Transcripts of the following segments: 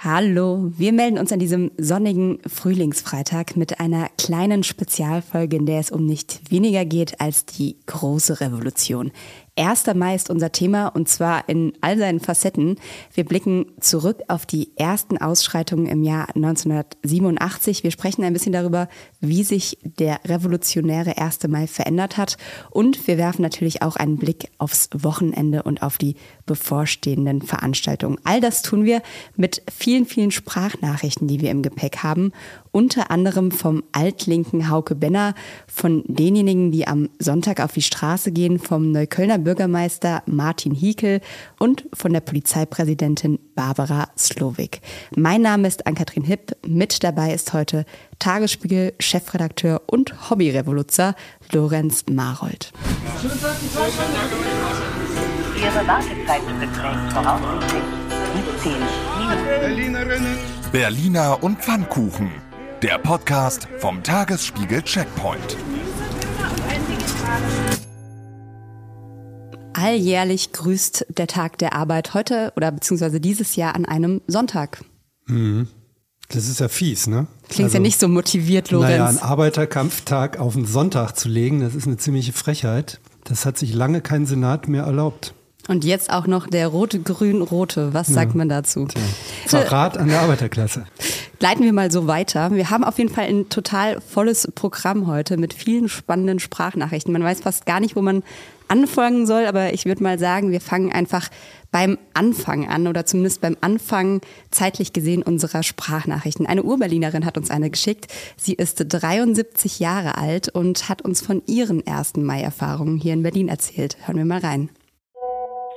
Hallo, wir melden uns an diesem sonnigen Frühlingsfreitag mit einer kleinen Spezialfolge, in der es um nicht weniger geht als die große Revolution. 1. Mai ist unser Thema und zwar in all seinen Facetten. Wir blicken zurück auf die ersten Ausschreitungen im Jahr 1987. Wir sprechen ein bisschen darüber, wie sich der revolutionäre 1. Mai verändert hat und wir werfen natürlich auch einen Blick aufs Wochenende und auf die bevorstehenden Veranstaltungen. All das tun wir mit vielen, vielen Sprachnachrichten, die wir im Gepäck haben unter anderem vom altlinken Hauke Benner, von denjenigen, die am Sonntag auf die Straße gehen, vom Neuköllner Bürgermeister Martin Hiekel und von der Polizeipräsidentin Barbara Slowik. Mein Name ist Ann-Kathrin Hipp. Mit dabei ist heute Tagesspiegel Chefredakteur und Hobbyrevoluzer Lorenz Marold. Ihre Wartezeit beträgt voraussichtlich 15 Minuten. Berliner und Pfannkuchen. Der Podcast vom Tagesspiegel Checkpoint. Alljährlich grüßt der Tag der Arbeit heute oder beziehungsweise dieses Jahr an einem Sonntag. Mhm. Das ist ja fies, ne? Klingt also, ja nicht so motiviert, Lorenz. Naja, einen Arbeiterkampftag auf den Sonntag zu legen, das ist eine ziemliche Frechheit. Das hat sich lange kein Senat mehr erlaubt. Und jetzt auch noch der rote-grün-rote. Was sagt man dazu? Tja. Verrat an der Arbeiterklasse. Leiten wir mal so weiter. Wir haben auf jeden Fall ein total volles Programm heute mit vielen spannenden Sprachnachrichten. Man weiß fast gar nicht, wo man anfangen soll, aber ich würde mal sagen, wir fangen einfach beim Anfang an oder zumindest beim Anfang zeitlich gesehen unserer Sprachnachrichten. Eine Urberlinerin hat uns eine geschickt. Sie ist 73 Jahre alt und hat uns von ihren ersten Mai-Erfahrungen hier in Berlin erzählt. Hören wir mal rein.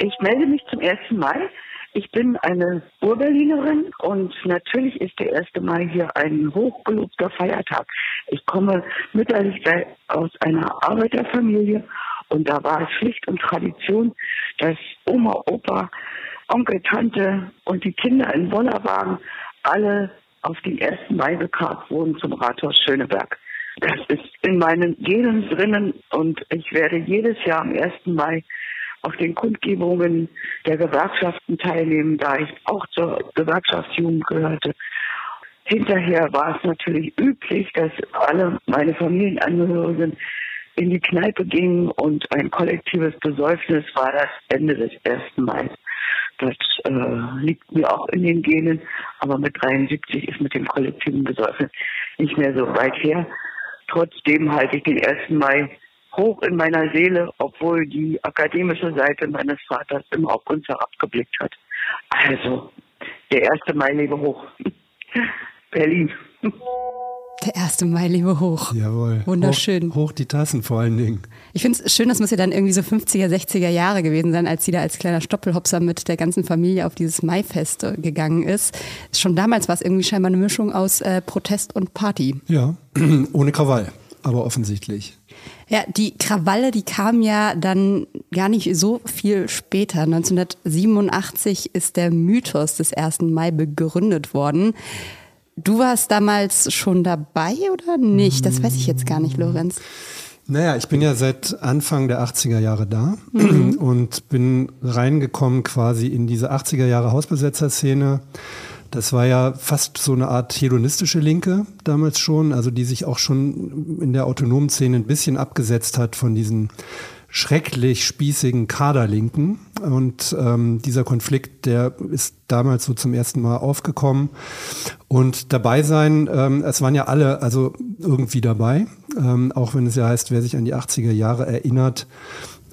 Ich melde mich zum 1. Mai. Ich bin eine Urberlinerin und natürlich ist der 1. Mai hier ein hochgelobter Feiertag. Ich komme mütterlich aus einer Arbeiterfamilie und da war es Pflicht und Tradition, dass Oma, Opa, Onkel, Tante und die Kinder in Bollerwagen alle auf den 1. Mai gekarrt wurden zum Rathaus Schöneberg. Das ist in meinen Genen drinnen und ich werde jedes Jahr am 1. Mai auf den Kundgebungen der Gewerkschaften teilnehmen, da ich auch zur Gewerkschaftsjugend gehörte. Hinterher war es natürlich üblich, dass alle meine Familienangehörigen in die Kneipe gingen und ein kollektives Besäufnis war das Ende des 1. Mai. Das äh, liegt mir auch in den Genen, aber mit 73 ist mit dem kollektiven Besäufnis nicht mehr so weit her. Trotzdem halte ich den 1. Mai hoch in meiner Seele, obwohl die akademische Seite meines Vaters immer auf uns herabgeblickt hat. Also, der 1. Mai lebe hoch. Berlin. Der 1. Mai lebe hoch. Jawohl. Wunderschön. Hoch, hoch die Tassen vor allen Dingen. Ich finde es schön, das muss ja dann irgendwie so 50er, 60er Jahre gewesen sein, als sie da als kleiner Stoppelhopser mit der ganzen Familie auf dieses Maifest äh, gegangen ist. Schon damals war es irgendwie scheinbar eine Mischung aus äh, Protest und Party. Ja, ohne Krawall, aber offensichtlich. Ja, die Krawalle, die kam ja dann gar nicht so viel später. 1987 ist der Mythos des 1. Mai begründet worden. Du warst damals schon dabei oder nicht? Das weiß ich jetzt gar nicht, Lorenz. Naja, ich bin ja seit Anfang der 80er Jahre da mhm. und bin reingekommen quasi in diese 80er Jahre Hausbesetzerszene. Das war ja fast so eine Art hedonistische Linke damals schon, also die sich auch schon in der autonomen Szene ein bisschen abgesetzt hat von diesen schrecklich spießigen Kaderlinken. Und ähm, dieser Konflikt, der ist damals so zum ersten Mal aufgekommen. Und dabei sein, ähm, es waren ja alle also irgendwie dabei, ähm, auch wenn es ja heißt, wer sich an die 80er Jahre erinnert,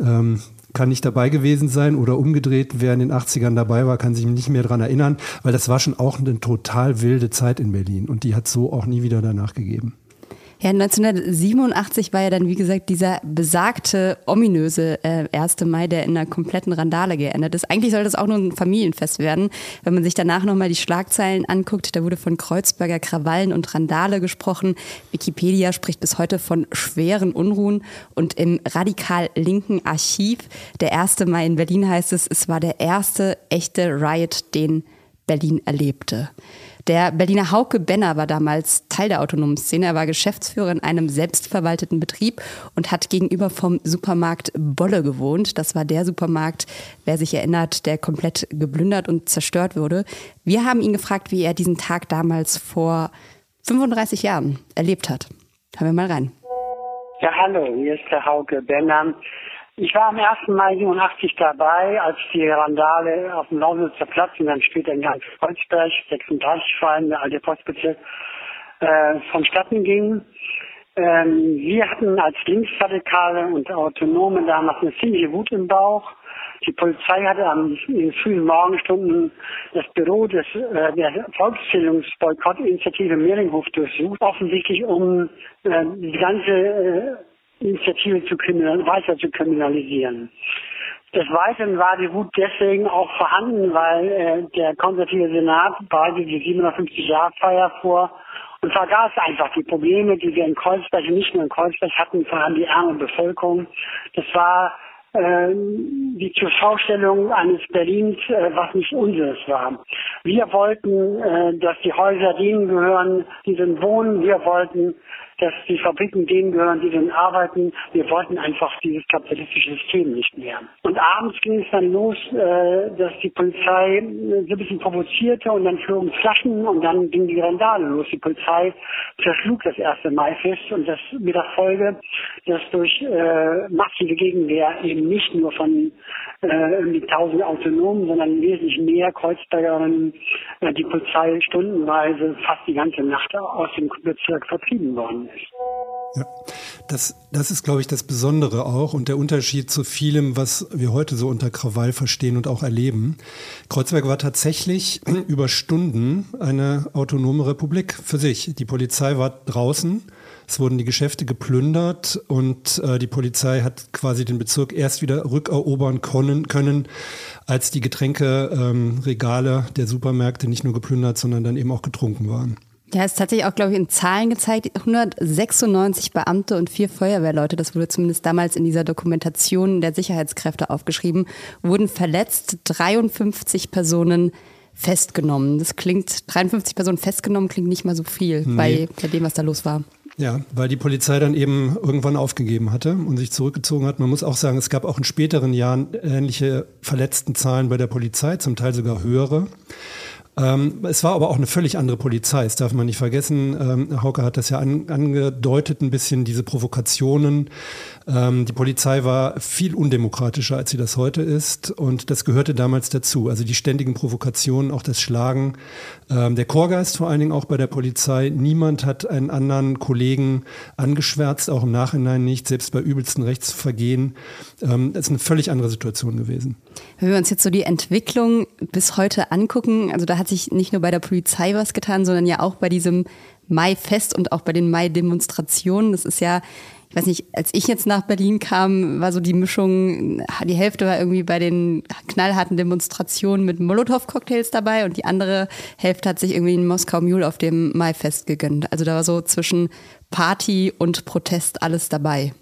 ähm, kann nicht dabei gewesen sein oder umgedreht, wer in den 80ern dabei war, kann sich nicht mehr daran erinnern, weil das war schon auch eine total wilde Zeit in Berlin und die hat so auch nie wieder danach gegeben. Ja, 1987 war ja dann, wie gesagt, dieser besagte, ominöse äh, 1. Mai, der in einer kompletten Randale geendet ist. Eigentlich sollte das auch nur ein Familienfest werden. Wenn man sich danach nochmal die Schlagzeilen anguckt, da wurde von Kreuzberger Krawallen und Randale gesprochen. Wikipedia spricht bis heute von schweren Unruhen. Und im radikal linken Archiv der 1. Mai in Berlin heißt es, es war der erste echte Riot, den Berlin erlebte. Der Berliner Hauke Benner war damals Teil der autonomen Szene. Er war Geschäftsführer in einem selbstverwalteten Betrieb und hat gegenüber vom Supermarkt Bolle gewohnt. Das war der Supermarkt, wer sich erinnert, der komplett geplündert und zerstört wurde. Wir haben ihn gefragt, wie er diesen Tag damals vor 35 Jahren erlebt hat. Hören wir mal rein. Ja, hallo, hier ist der Hauke Benner. Ich war am 1. Mai 87 dabei, als die Randale auf dem Lausitzer Platz und dann später in ganz Kreuzberg, 36 vor allem, der alte Postbezirk, äh, vonstatten ging. Ähm, wir hatten als Linksradikale und Autonome damals eine ziemliche Wut im Bauch. Die Polizei hatte am, in frühen Morgenstunden das Büro des, äh, der Volkszählungsboykottinitiative Mehringhof durchsucht, offensichtlich um äh, die ganze äh, Initiative zu kriminal weiter zu kriminalisieren. Des Weiteren war die Wut deswegen auch vorhanden, weil äh, der konservative Senat bereitet die 750-Jahr-Feier vor und vergaß einfach die Probleme, die wir in Kreuzberg und nicht nur in Kreuzberg hatten, vor allem die arme Bevölkerung. Das war äh, die Zurschaustellung eines Berlins, äh, was nicht unseres war. Wir wollten, äh, dass die Häuser denen gehören, die sind wohnen. Wir wollten, dass die Fabriken denen gehören, die dann arbeiten. Wir wollten einfach dieses kapitalistische System nicht mehr. Und abends ging es dann los, äh, dass die Polizei äh, so ein bisschen provozierte und dann flogen Flaschen und dann ging die Randale los. Die Polizei zerschlug das erste Maifest und das mit der Folge, dass durch äh, massive Gegenwehr eben nicht nur von irgendwie tausend Autonomen, sondern wesentlich mehr Kreuzbergerinnen die Polizei stundenweise fast die ganze Nacht aus dem Bezirk vertrieben worden ist. Ja, das, das ist, glaube ich, das Besondere auch und der Unterschied zu vielem, was wir heute so unter Krawall verstehen und auch erleben. Kreuzberg war tatsächlich über Stunden eine autonome Republik für sich. Die Polizei war draußen, es wurden die Geschäfte geplündert und äh, die Polizei hat quasi den Bezirk erst wieder rückerobern können, können als die Getränkeregale ähm, der Supermärkte nicht nur geplündert, sondern dann eben auch getrunken waren. Ja, es ist tatsächlich auch, glaube ich, in Zahlen gezeigt. 196 Beamte und vier Feuerwehrleute, das wurde zumindest damals in dieser Dokumentation der Sicherheitskräfte aufgeschrieben, wurden verletzt. 53 Personen festgenommen. Das klingt, 53 Personen festgenommen klingt nicht mal so viel nee. bei, bei dem, was da los war. Ja, weil die Polizei dann eben irgendwann aufgegeben hatte und sich zurückgezogen hat. Man muss auch sagen, es gab auch in späteren Jahren ähnliche verletzten Zahlen bei der Polizei, zum Teil sogar höhere. Ähm, es war aber auch eine völlig andere Polizei, das darf man nicht vergessen. Ähm, Hauke hat das ja an, angedeutet, ein bisschen diese Provokationen. Ähm, die Polizei war viel undemokratischer, als sie das heute ist. Und das gehörte damals dazu. Also die ständigen Provokationen, auch das Schlagen. Ähm, der Chorgeist vor allen Dingen auch bei der Polizei. Niemand hat einen anderen Kollegen angeschwärzt, auch im Nachhinein nicht, selbst bei übelsten Rechtsvergehen. Ähm, das ist eine völlig andere Situation gewesen. Wenn wir uns jetzt so die Entwicklung bis heute angucken, also da hat sich nicht nur bei der Polizei was getan, sondern ja auch bei diesem Mai-Fest und auch bei den Mai-Demonstrationen. Das ist ja, ich weiß nicht, als ich jetzt nach Berlin kam, war so die Mischung, die Hälfte war irgendwie bei den knallharten Demonstrationen mit Molotow-Cocktails dabei und die andere Hälfte hat sich irgendwie in Moskau Mule auf dem Mai-Fest gegönnt. Also da war so zwischen Party und Protest alles dabei.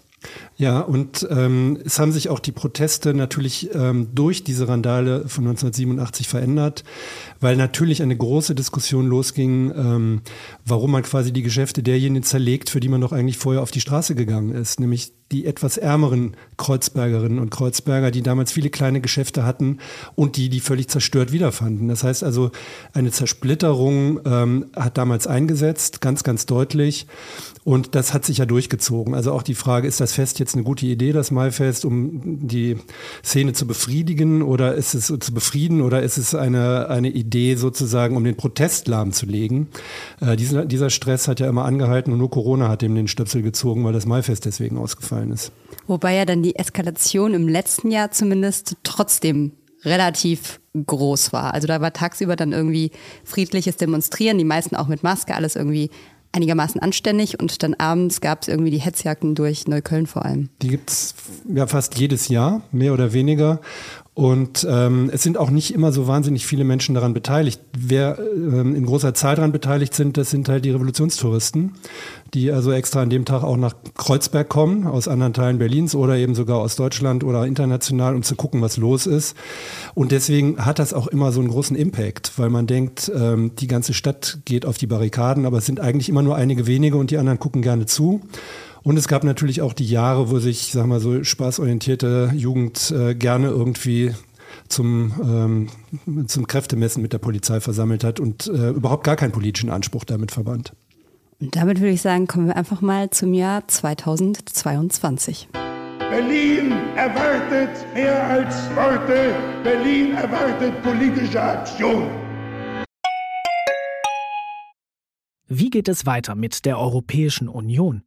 Ja, und ähm, es haben sich auch die Proteste natürlich ähm, durch diese Randale von 1987 verändert, weil natürlich eine große Diskussion losging, ähm, warum man quasi die Geschäfte derjenigen zerlegt, für die man doch eigentlich vorher auf die Straße gegangen ist, nämlich die etwas ärmeren Kreuzbergerinnen und Kreuzberger, die damals viele kleine Geschäfte hatten und die, die völlig zerstört wiederfanden. Das heißt also, eine Zersplitterung ähm, hat damals eingesetzt, ganz, ganz deutlich. Und das hat sich ja durchgezogen. Also auch die Frage, ist das Fest jetzt eine gute Idee, das Maifest, um die Szene zu befriedigen oder ist es zu befrieden oder ist es eine, eine Idee sozusagen, um den Protest lahmzulegen? Äh, dieser, dieser Stress hat ja immer angehalten und nur Corona hat ihm den Stöpsel gezogen, weil das Maifest deswegen ausgefallen ist. Wobei ja dann die Eskalation im letzten Jahr zumindest trotzdem relativ groß war. Also da war tagsüber dann irgendwie friedliches Demonstrieren, die meisten auch mit Maske, alles irgendwie einigermaßen anständig und dann abends gab es irgendwie die Hetzjagden durch Neukölln vor allem. Die gibt es ja fast jedes Jahr, mehr oder weniger. Und ähm, es sind auch nicht immer so wahnsinnig viele Menschen daran beteiligt. Wer ähm, in großer Zahl daran beteiligt sind, das sind halt die Revolutionstouristen, die also extra an dem Tag auch nach Kreuzberg kommen, aus anderen Teilen Berlins oder eben sogar aus Deutschland oder international, um zu gucken, was los ist. Und deswegen hat das auch immer so einen großen Impact, weil man denkt, ähm, die ganze Stadt geht auf die Barrikaden, aber es sind eigentlich immer nur einige wenige und die anderen gucken gerne zu. Und es gab natürlich auch die Jahre, wo sich, sag mal so, spaßorientierte Jugend äh, gerne irgendwie zum, ähm, zum Kräftemessen mit der Polizei versammelt hat und äh, überhaupt gar keinen politischen Anspruch damit verband. Und damit würde ich sagen, kommen wir einfach mal zum Jahr 2022. Berlin erwartet mehr als Worte. Berlin erwartet politische Aktion. Wie geht es weiter mit der Europäischen Union?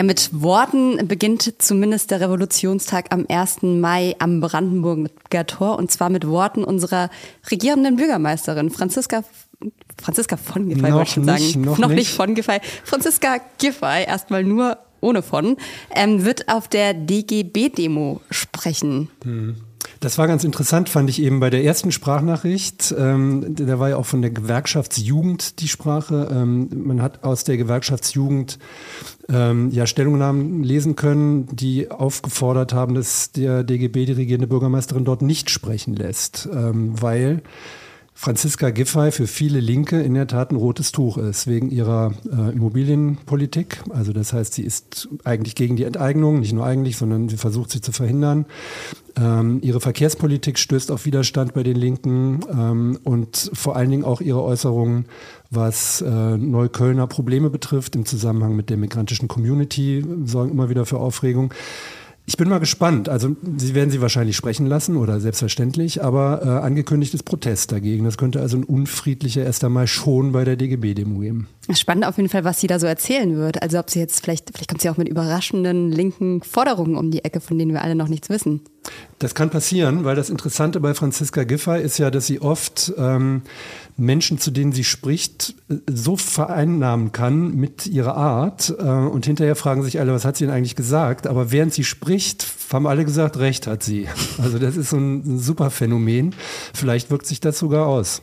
Ja, mit Worten beginnt zumindest der Revolutionstag am 1. Mai am Brandenburger Tor und zwar mit Worten unserer regierenden Bürgermeisterin Franziska Franziska von Giffey, wollte ich schon nicht, sagen. noch noch nicht. nicht von Giffey. Franziska Giffey, erstmal nur ohne von, ähm, wird auf der DGB-Demo sprechen. Das war ganz interessant, fand ich eben bei der ersten Sprachnachricht. Ähm, da war ja auch von der Gewerkschaftsjugend die Sprache. Ähm, man hat aus der Gewerkschaftsjugend ähm, ja Stellungnahmen lesen können, die aufgefordert haben, dass der DGB die regierende Bürgermeisterin dort nicht sprechen lässt, ähm, weil Franziska Giffey für viele Linke in der Tat ein rotes Tuch ist, wegen ihrer äh, Immobilienpolitik. Also das heißt, sie ist eigentlich gegen die Enteignung, nicht nur eigentlich, sondern sie versucht sie zu verhindern. Ähm, ihre Verkehrspolitik stößt auf Widerstand bei den Linken ähm, und vor allen Dingen auch ihre Äußerungen, was äh, Neuköllner Probleme betrifft im Zusammenhang mit der migrantischen Community, sorgen immer wieder für Aufregung. Ich bin mal gespannt. Also Sie werden sie wahrscheinlich sprechen lassen oder selbstverständlich, aber äh, angekündigt ist Protest dagegen. Das könnte also ein unfriedlicher 1. Mai schon bei der DGB-Demo geben. Spannend auf jeden Fall, was sie da so erzählen wird. Also ob sie jetzt vielleicht, vielleicht kommt sie auch mit überraschenden linken Forderungen um die Ecke, von denen wir alle noch nichts wissen. Das kann passieren, weil das Interessante bei Franziska Giffey ist ja, dass sie oft ähm, Menschen, zu denen sie spricht, so vereinnahmen kann mit ihrer Art. Äh, und hinterher fragen sich alle, was hat sie denn eigentlich gesagt? Aber während sie spricht, haben alle gesagt, recht hat sie. Also das ist so ein super Phänomen. Vielleicht wirkt sich das sogar aus.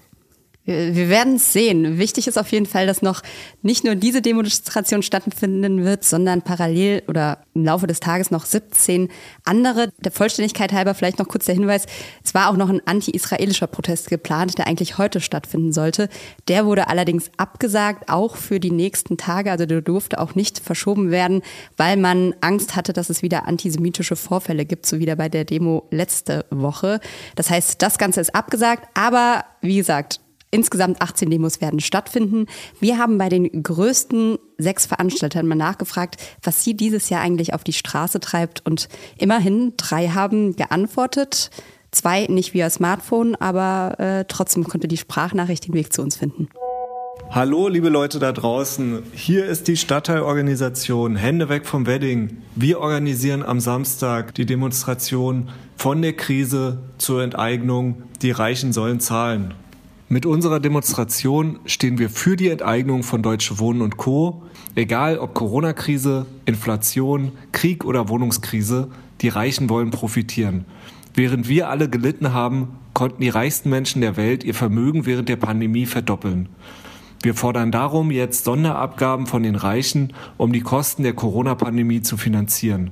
Wir werden es sehen. Wichtig ist auf jeden Fall, dass noch nicht nur diese Demonstration stattfinden wird, sondern parallel oder im Laufe des Tages noch 17 andere. Der Vollständigkeit halber vielleicht noch kurz der Hinweis, es war auch noch ein anti-israelischer Protest geplant, der eigentlich heute stattfinden sollte. Der wurde allerdings abgesagt, auch für die nächsten Tage. Also der durfte auch nicht verschoben werden, weil man Angst hatte, dass es wieder antisemitische Vorfälle gibt, so wie bei der Demo letzte Woche. Das heißt, das Ganze ist abgesagt, aber wie gesagt, Insgesamt 18 Demos werden stattfinden. Wir haben bei den größten sechs Veranstaltern mal nachgefragt, was sie dieses Jahr eigentlich auf die Straße treibt. Und immerhin drei haben geantwortet. Zwei nicht via Smartphone, aber äh, trotzdem konnte die Sprachnachricht den Weg zu uns finden. Hallo, liebe Leute da draußen. Hier ist die Stadtteilorganisation Hände weg vom Wedding. Wir organisieren am Samstag die Demonstration von der Krise zur Enteignung. Die Reichen sollen zahlen. Mit unserer Demonstration stehen wir für die Enteignung von Deutsche Wohnen und Co. Egal ob Corona-Krise, Inflation, Krieg oder Wohnungskrise, die Reichen wollen profitieren. Während wir alle gelitten haben, konnten die reichsten Menschen der Welt ihr Vermögen während der Pandemie verdoppeln. Wir fordern darum jetzt Sonderabgaben von den Reichen, um die Kosten der Corona-Pandemie zu finanzieren.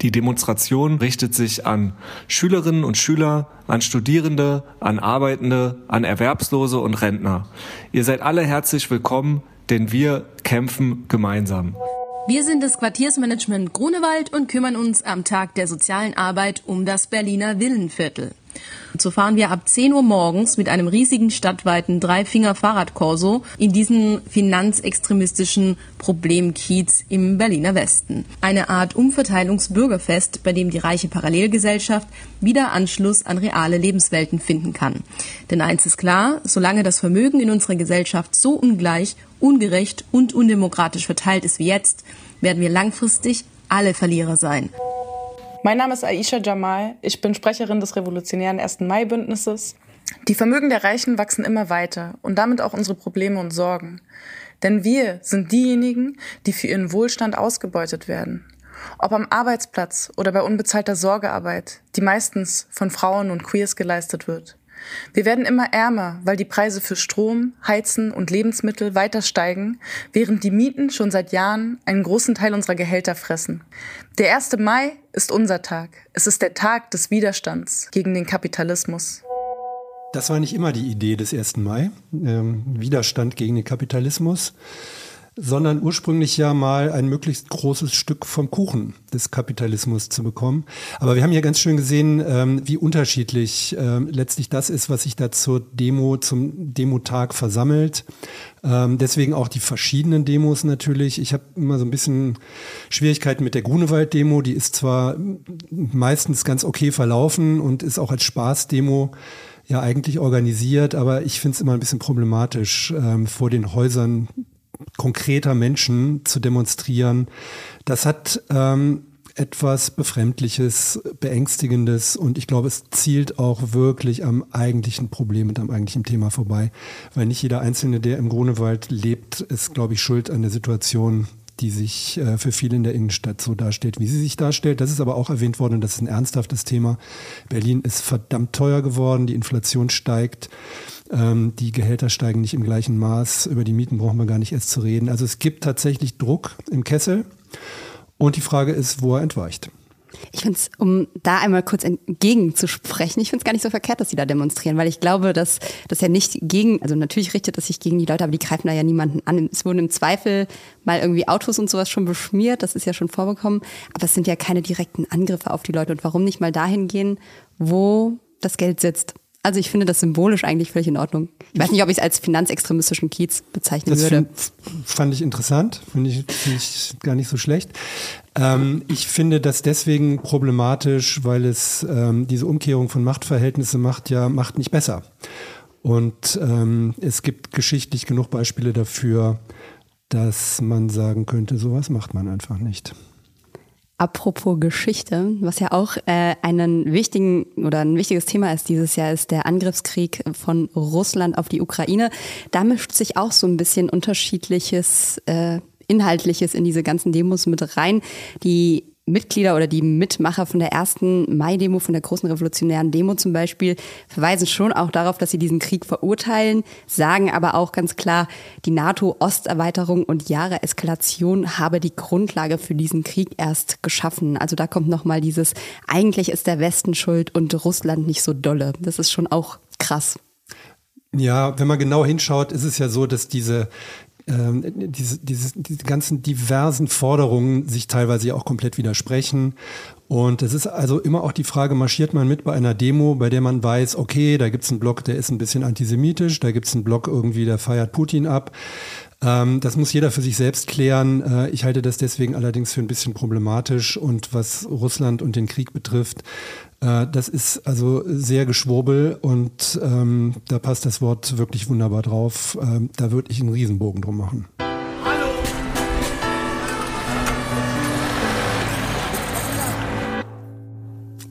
Die Demonstration richtet sich an Schülerinnen und Schüler, an Studierende, an Arbeitende, an Erwerbslose und Rentner. Ihr seid alle herzlich willkommen, denn wir kämpfen gemeinsam. Wir sind das Quartiersmanagement Grunewald und kümmern uns am Tag der sozialen Arbeit um das Berliner Villenviertel. So fahren wir ab 10 Uhr morgens mit einem riesigen stadtweiten Dreifinger-Fahrradkorso in diesen finanzextremistischen Problemkiez im Berliner Westen. Eine Art Umverteilungsbürgerfest, bei dem die reiche Parallelgesellschaft wieder Anschluss an reale Lebenswelten finden kann. Denn eins ist klar, solange das Vermögen in unserer Gesellschaft so ungleich, ungerecht und undemokratisch verteilt ist wie jetzt, werden wir langfristig alle Verlierer sein. Mein Name ist Aisha Jamal. Ich bin Sprecherin des revolutionären 1. Mai-Bündnisses. Die Vermögen der Reichen wachsen immer weiter und damit auch unsere Probleme und Sorgen. Denn wir sind diejenigen, die für ihren Wohlstand ausgebeutet werden. Ob am Arbeitsplatz oder bei unbezahlter Sorgearbeit, die meistens von Frauen und Queers geleistet wird. Wir werden immer ärmer, weil die Preise für Strom, Heizen und Lebensmittel weiter steigen, während die Mieten schon seit Jahren einen großen Teil unserer Gehälter fressen. Der 1. Mai ist unser Tag. Es ist der Tag des Widerstands gegen den Kapitalismus. Das war nicht immer die Idee des 1. Mai, ähm, Widerstand gegen den Kapitalismus sondern ursprünglich ja mal ein möglichst großes Stück vom Kuchen des Kapitalismus zu bekommen. Aber wir haben ja ganz schön gesehen, ähm, wie unterschiedlich ähm, letztlich das ist, was sich da zur Demo, zum Demotag versammelt. Ähm, deswegen auch die verschiedenen Demos natürlich. Ich habe immer so ein bisschen Schwierigkeiten mit der Grunewald-Demo. Die ist zwar meistens ganz okay verlaufen und ist auch als Spaßdemo ja eigentlich organisiert, aber ich finde es immer ein bisschen problematisch, ähm, vor den Häusern konkreter Menschen zu demonstrieren, das hat ähm, etwas Befremdliches, Beängstigendes und ich glaube, es zielt auch wirklich am eigentlichen Problem und am eigentlichen Thema vorbei, weil nicht jeder Einzelne, der im Grunewald lebt, ist, glaube ich, schuld an der Situation, die sich äh, für viele in der Innenstadt so darstellt, wie sie sich darstellt. Das ist aber auch erwähnt worden das ist ein ernsthaftes Thema. Berlin ist verdammt teuer geworden, die Inflation steigt. Ähm, die Gehälter steigen nicht im gleichen Maß. Über die Mieten brauchen wir gar nicht erst zu reden. Also es gibt tatsächlich Druck im Kessel. Und die Frage ist, wo er entweicht. Ich finde es, um da einmal kurz entgegenzusprechen, ich finde es gar nicht so verkehrt, dass sie da demonstrieren, weil ich glaube, dass das ja nicht gegen, also natürlich richtet das sich gegen die Leute, aber die greifen da ja niemanden an. Es wurden im Zweifel mal irgendwie Autos und sowas schon beschmiert, das ist ja schon vorgekommen, aber es sind ja keine direkten Angriffe auf die Leute. Und warum nicht mal dahin gehen, wo das Geld sitzt? Also ich finde das symbolisch eigentlich völlig in Ordnung. Ich weiß nicht, ob ich es als finanzextremistischen Kiez bezeichnen das würde. Fand ich interessant, finde ich, find ich gar nicht so schlecht. Ähm, ich finde das deswegen problematisch, weil es ähm, diese Umkehrung von Machtverhältnissen macht ja Macht nicht besser. Und ähm, es gibt geschichtlich genug Beispiele dafür, dass man sagen könnte, sowas macht man einfach nicht. Apropos Geschichte, was ja auch äh, einen wichtigen oder ein wichtiges Thema ist dieses Jahr, ist der Angriffskrieg von Russland auf die Ukraine. Da mischt sich auch so ein bisschen unterschiedliches äh, Inhaltliches in diese ganzen Demos mit rein. Die Mitglieder oder die Mitmacher von der ersten Mai-Demo, von der großen revolutionären Demo zum Beispiel, verweisen schon auch darauf, dass sie diesen Krieg verurteilen, sagen aber auch ganz klar, die NATO-Osterweiterung und Jahre Eskalation habe die Grundlage für diesen Krieg erst geschaffen. Also da kommt nochmal dieses, eigentlich ist der Westen schuld und Russland nicht so dolle. Das ist schon auch krass. Ja, wenn man genau hinschaut, ist es ja so, dass diese ähm, diese, diese, ganzen diversen Forderungen sich teilweise auch komplett widersprechen. Und es ist also immer auch die Frage, marschiert man mit bei einer Demo, bei der man weiß, okay, da gibt's einen Block, der ist ein bisschen antisemitisch, da gibt's einen Block irgendwie, der feiert Putin ab. Ähm, das muss jeder für sich selbst klären. Äh, ich halte das deswegen allerdings für ein bisschen problematisch. Und was Russland und den Krieg betrifft, äh, das ist also sehr geschwurbel und ähm, da passt das Wort wirklich wunderbar drauf. Ähm, da würde ich einen Riesenbogen drum machen.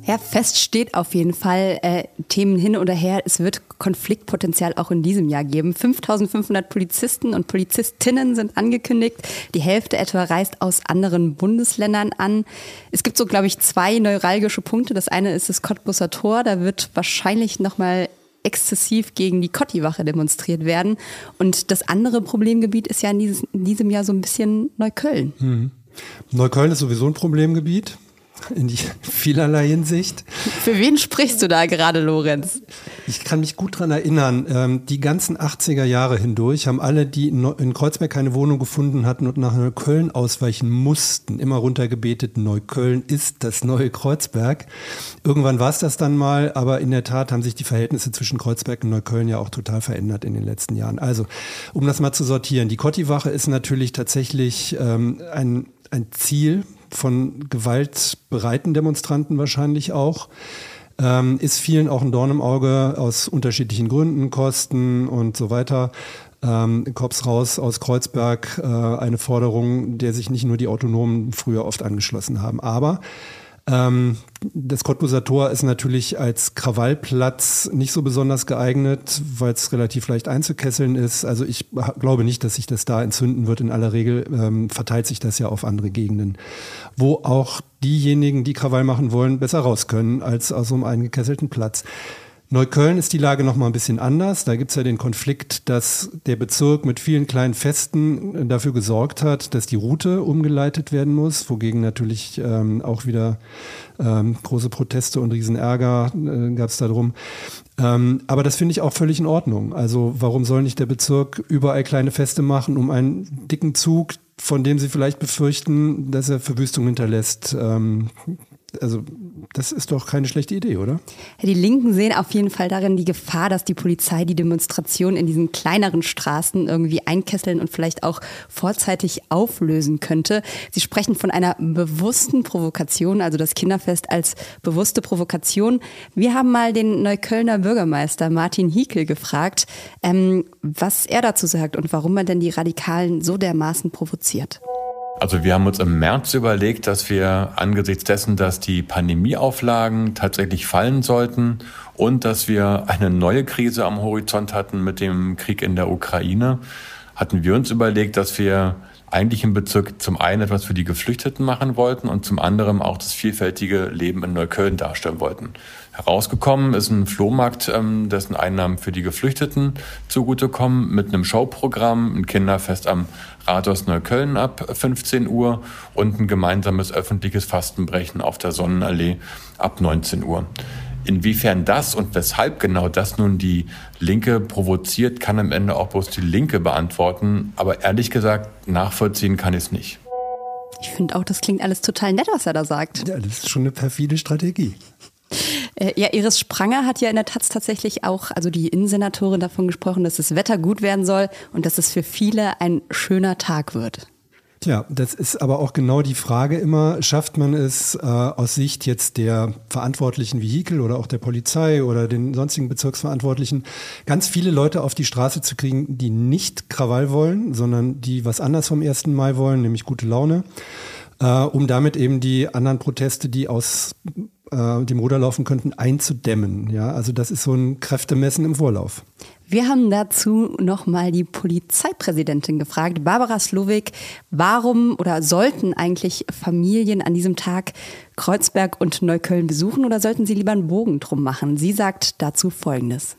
Ja, fest steht auf jeden Fall, äh, Themen hin oder her, es wird Konfliktpotenzial auch in diesem Jahr geben. 5500 Polizisten und Polizistinnen sind angekündigt. Die Hälfte etwa reist aus anderen Bundesländern an. Es gibt so, glaube ich, zwei neuralgische Punkte. Das eine ist das Cottbusser Tor. Da wird wahrscheinlich nochmal exzessiv gegen die Kotti-Wache demonstriert werden. Und das andere Problemgebiet ist ja in, dieses, in diesem Jahr so ein bisschen Neukölln. Mhm. Neukölln ist sowieso ein Problemgebiet. In vielerlei Hinsicht. Für wen sprichst du da gerade, Lorenz? Ich kann mich gut daran erinnern, ähm, die ganzen 80er Jahre hindurch haben alle, die in Kreuzberg keine Wohnung gefunden hatten und nach Neukölln ausweichen mussten, immer runtergebetet, Neukölln ist das neue Kreuzberg. Irgendwann war es das dann mal, aber in der Tat haben sich die Verhältnisse zwischen Kreuzberg und Neukölln ja auch total verändert in den letzten Jahren. Also, um das mal zu sortieren, die Kotti-Wache ist natürlich tatsächlich ähm, ein, ein Ziel von gewaltbereiten Demonstranten wahrscheinlich auch. Ähm, ist vielen auch ein Dorn im Auge aus unterschiedlichen Gründen, Kosten und so weiter. Ähm, Kops raus aus Kreuzberg, äh, eine Forderung, der sich nicht nur die Autonomen früher oft angeschlossen haben. Aber ähm, das Cottbuser Tor ist natürlich als Krawallplatz nicht so besonders geeignet, weil es relativ leicht einzukesseln ist. Also ich glaube nicht, dass sich das da entzünden wird. In aller Regel ähm, verteilt sich das ja auf andere Gegenden, wo auch diejenigen, die Krawall machen wollen, besser raus können als aus so einem eingekesselten Platz. Neukölln ist die Lage noch mal ein bisschen anders. Da gibt es ja den Konflikt, dass der Bezirk mit vielen kleinen Festen dafür gesorgt hat, dass die Route umgeleitet werden muss, wogegen natürlich ähm, auch wieder ähm, große Proteste und Riesenärger äh, gab es darum. Ähm, aber das finde ich auch völlig in Ordnung. Also warum soll nicht der Bezirk überall kleine Feste machen, um einen dicken Zug, von dem sie vielleicht befürchten, dass er Verwüstung hinterlässt, ähm, also das ist doch keine schlechte Idee, oder? Die Linken sehen auf jeden Fall darin die Gefahr, dass die Polizei die Demonstration in diesen kleineren Straßen irgendwie einkesseln und vielleicht auch vorzeitig auflösen könnte. Sie sprechen von einer bewussten Provokation, also das Kinderfest als bewusste Provokation. Wir haben mal den Neuköllner Bürgermeister Martin Hiekel gefragt, ähm, was er dazu sagt und warum er denn die Radikalen so dermaßen provoziert. Also wir haben uns im März überlegt, dass wir angesichts dessen, dass die Pandemieauflagen tatsächlich fallen sollten und dass wir eine neue Krise am Horizont hatten mit dem Krieg in der Ukraine, hatten wir uns überlegt, dass wir eigentlich im Bezirk zum einen etwas für die Geflüchteten machen wollten und zum anderen auch das vielfältige Leben in Neukölln darstellen wollten. Herausgekommen ist ein Flohmarkt, ähm, dessen Einnahmen für die Geflüchteten zugutekommen, mit einem Showprogramm, ein Kinderfest am Rathaus Neukölln ab 15 Uhr und ein gemeinsames öffentliches Fastenbrechen auf der Sonnenallee ab 19 Uhr. Inwiefern das und weshalb genau das nun die Linke provoziert, kann am Ende auch bloß die Linke beantworten. Aber ehrlich gesagt, nachvollziehen kann ich es nicht. Ich finde auch, das klingt alles total nett, was er da sagt. Ja, das ist schon eine perfide Strategie. Äh, ja, Iris Spranger hat ja in der Taz tatsächlich auch, also die Innensenatorin davon gesprochen, dass das Wetter gut werden soll und dass es für viele ein schöner Tag wird. Tja, das ist aber auch genau die Frage immer, schafft man es äh, aus Sicht jetzt der verantwortlichen Vehikel oder auch der Polizei oder den sonstigen Bezirksverantwortlichen, ganz viele Leute auf die Straße zu kriegen, die nicht Krawall wollen, sondern die was anders vom 1. Mai wollen, nämlich gute Laune, äh, um damit eben die anderen Proteste, die aus äh, dem Ruder laufen könnten, einzudämmen. Ja, also das ist so ein Kräftemessen im Vorlauf. Wir haben dazu nochmal die Polizeipräsidentin gefragt, Barbara Slowik, warum oder sollten eigentlich Familien an diesem Tag Kreuzberg und Neukölln besuchen oder sollten sie lieber einen Bogen drum machen? Sie sagt dazu Folgendes.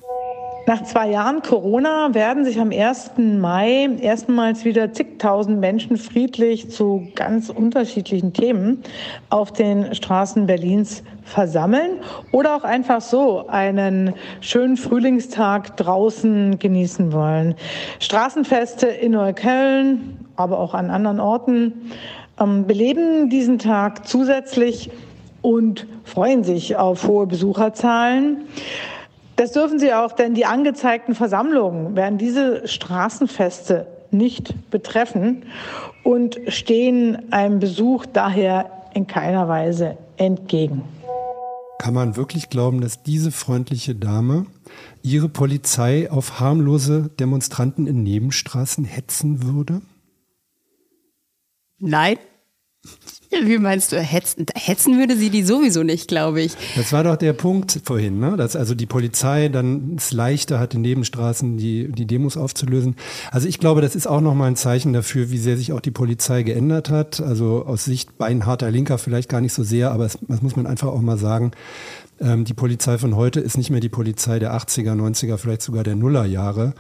Nach zwei Jahren Corona werden sich am 1. Mai erstmals wieder zigtausend Menschen friedlich zu ganz unterschiedlichen Themen auf den Straßen Berlins versammeln oder auch einfach so einen schönen Frühlingstag draußen genießen wollen. Straßenfeste in Neukölln, aber auch an anderen Orten ähm, beleben diesen Tag zusätzlich und freuen sich auf hohe Besucherzahlen. Das dürfen Sie auch, denn die angezeigten Versammlungen werden diese Straßenfeste nicht betreffen und stehen einem Besuch daher in keiner Weise entgegen. Kann man wirklich glauben, dass diese freundliche Dame ihre Polizei auf harmlose Demonstranten in Nebenstraßen hetzen würde? Nein. Wie meinst du, hetzen, hetzen würde sie die sowieso nicht, glaube ich. Das war doch der Punkt vorhin, ne? dass also die Polizei dann es leichter hat, in Nebenstraßen die, die Demos aufzulösen. Also ich glaube, das ist auch nochmal ein Zeichen dafür, wie sehr sich auch die Polizei geändert hat. Also aus Sicht beinharter Linker vielleicht gar nicht so sehr, aber es, das muss man einfach auch mal sagen. Ähm, die Polizei von heute ist nicht mehr die Polizei der 80er, 90er, vielleicht sogar der Nullerjahre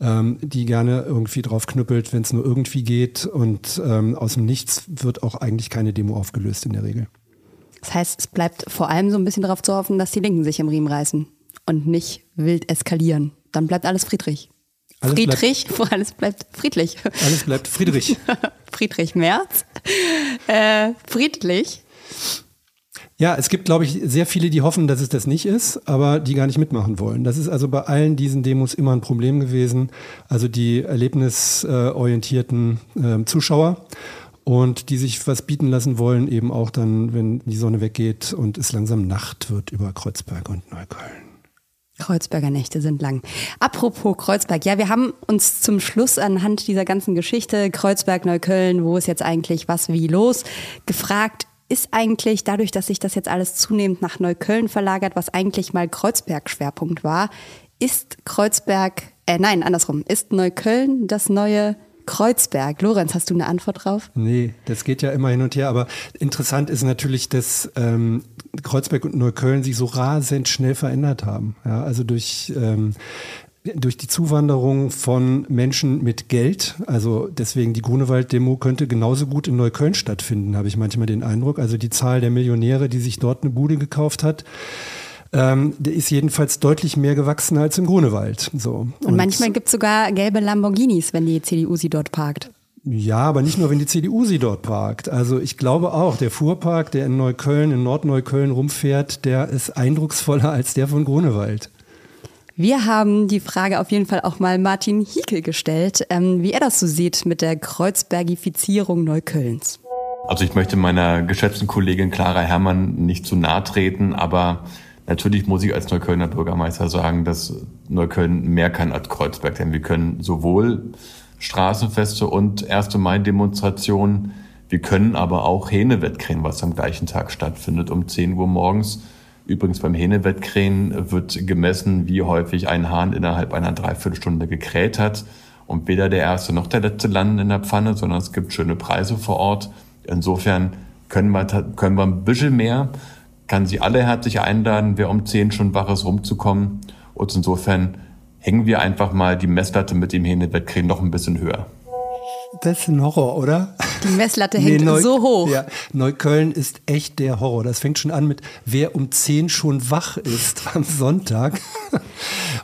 ähm, die gerne irgendwie drauf knüppelt, wenn es nur irgendwie geht. Und ähm, aus dem Nichts wird auch eigentlich keine Demo aufgelöst in der Regel. Das heißt, es bleibt vor allem so ein bisschen darauf zu hoffen, dass die Linken sich im Riemen reißen und nicht wild eskalieren. Dann bleibt alles friedlich. Alles Friedrich, bleibt, alles bleibt friedlich. Alles bleibt Friedrich. Friedrich Merz. Äh, friedlich. Ja, es gibt, glaube ich, sehr viele, die hoffen, dass es das nicht ist, aber die gar nicht mitmachen wollen. Das ist also bei allen diesen Demos immer ein Problem gewesen. Also die erlebnisorientierten äh, Zuschauer und die sich was bieten lassen wollen, eben auch dann, wenn die Sonne weggeht und es langsam Nacht wird über Kreuzberg und Neukölln. Kreuzberger Nächte sind lang. Apropos Kreuzberg, ja, wir haben uns zum Schluss anhand dieser ganzen Geschichte Kreuzberg, Neukölln, wo ist jetzt eigentlich was wie los, gefragt, ist eigentlich dadurch, dass sich das jetzt alles zunehmend nach Neukölln verlagert, was eigentlich mal Kreuzberg Schwerpunkt war, ist Kreuzberg, äh nein, andersrum, ist Neukölln das neue Kreuzberg. Lorenz, hast du eine Antwort drauf? Nee, das geht ja immer hin und her. Aber interessant ist natürlich, dass ähm, Kreuzberg und Neukölln sich so rasend schnell verändert haben. Ja, also durch ähm, durch die Zuwanderung von Menschen mit Geld, also deswegen die Grunewald-Demo könnte genauso gut in Neukölln stattfinden, habe ich manchmal den Eindruck. Also die Zahl der Millionäre, die sich dort eine Bude gekauft hat, ähm, der ist jedenfalls deutlich mehr gewachsen als im Grunewald. So. Und, und manchmal gibt es sogar gelbe Lamborghinis, wenn die CDU sie dort parkt. Ja, aber nicht nur, wenn die CDU sie dort parkt. Also ich glaube auch, der Fuhrpark, der in Neukölln, in Nordneukölln rumfährt, der ist eindrucksvoller als der von Grunewald. Wir haben die Frage auf jeden Fall auch mal Martin Hiekel gestellt, ähm, wie er das so sieht mit der Kreuzbergifizierung Neuköllns. Also ich möchte meiner geschätzten Kollegin Clara Herrmann nicht zu nahe treten, aber Natürlich muss ich als Neuköllner Bürgermeister sagen, dass Neukölln mehr kann als Kreuzberg, denn wir können sowohl Straßenfeste und 1. Mai-Demonstrationen, wir können aber auch Hähne-Wettkrähen, was am gleichen Tag stattfindet, um 10 Uhr morgens. Übrigens beim Hähne-Wettkrähen wird gemessen, wie häufig ein Hahn innerhalb einer Dreiviertelstunde gekräht hat. Und weder der erste noch der letzte landen in der Pfanne, sondern es gibt schöne Preise vor Ort. Insofern können wir, können wir ein bisschen mehr kann Sie alle herzlich einladen, wer um 10 schon wach ist, rumzukommen. Und insofern hängen wir einfach mal die Messlatte mit dem Hähnebettkrähen noch ein bisschen höher. Das ist ein Horror, oder? Die Messlatte hängt nee, so hoch. Ja, Neukölln ist echt der Horror. Das fängt schon an mit, wer um 10 schon wach ist am Sonntag.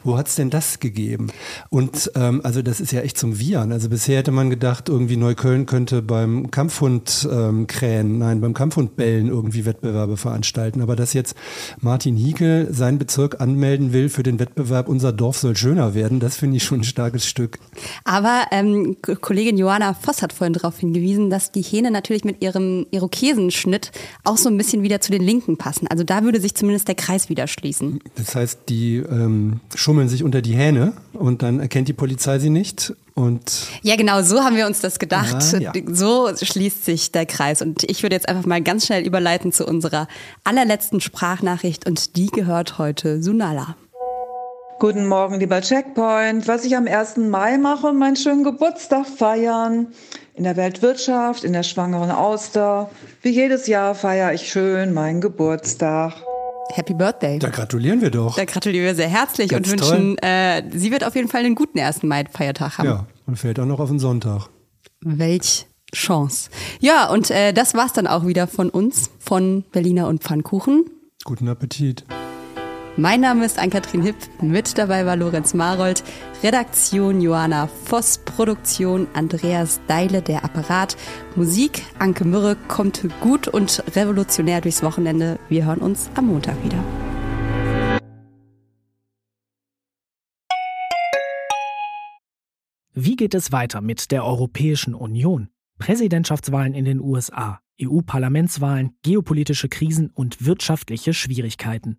Wo hat es denn das gegeben? Und ähm, also das ist ja echt zum Viren. Also bisher hätte man gedacht, irgendwie Neukölln könnte beim Kampfhund ähm, krähen, nein, beim Kampfhundbellen irgendwie Wettbewerbe veranstalten. Aber dass jetzt Martin Hiekel seinen Bezirk anmelden will für den Wettbewerb Unser Dorf soll schöner werden, das finde ich schon ein starkes Stück. Aber ähm, Kollegin Johanna Voss hat vorhin darauf hingewiesen, dass die Hähne natürlich mit ihrem Irokesenschnitt auch so ein bisschen wieder zu den Linken passen. Also da würde sich zumindest der Kreis wieder schließen. Das heißt, die ähm, schummeln sich unter die Hähne und dann erkennt die Polizei sie nicht. Und ja, genau, so haben wir uns das gedacht. Ah, ja. So schließt sich der Kreis. Und ich würde jetzt einfach mal ganz schnell überleiten zu unserer allerletzten Sprachnachricht und die gehört heute Sunala. Guten Morgen, lieber Checkpoint. Was ich am 1. Mai mache und meinen schönen Geburtstag feiern. In der Weltwirtschaft, in der schwangeren Auster. Wie jedes Jahr feiere ich schön meinen Geburtstag. Happy Birthday. Da gratulieren wir doch. Da gratulieren wir sehr herzlich Ganz und wünschen, äh, sie wird auf jeden Fall einen guten 1. Mai-Feiertag haben. Ja, und fällt auch noch auf den Sonntag. Welch Chance. Ja, und äh, das war's dann auch wieder von uns, von Berliner und Pfannkuchen. Guten Appetit. Mein Name ist Ann-Kathrin Hipp, mit dabei war Lorenz Marold, Redaktion Johanna Voss, Produktion Andreas Deile, der Apparat, Musik Anke Mürre, kommt gut und revolutionär durchs Wochenende. Wir hören uns am Montag wieder. Wie geht es weiter mit der Europäischen Union? Präsidentschaftswahlen in den USA, EU-Parlamentswahlen, geopolitische Krisen und wirtschaftliche Schwierigkeiten.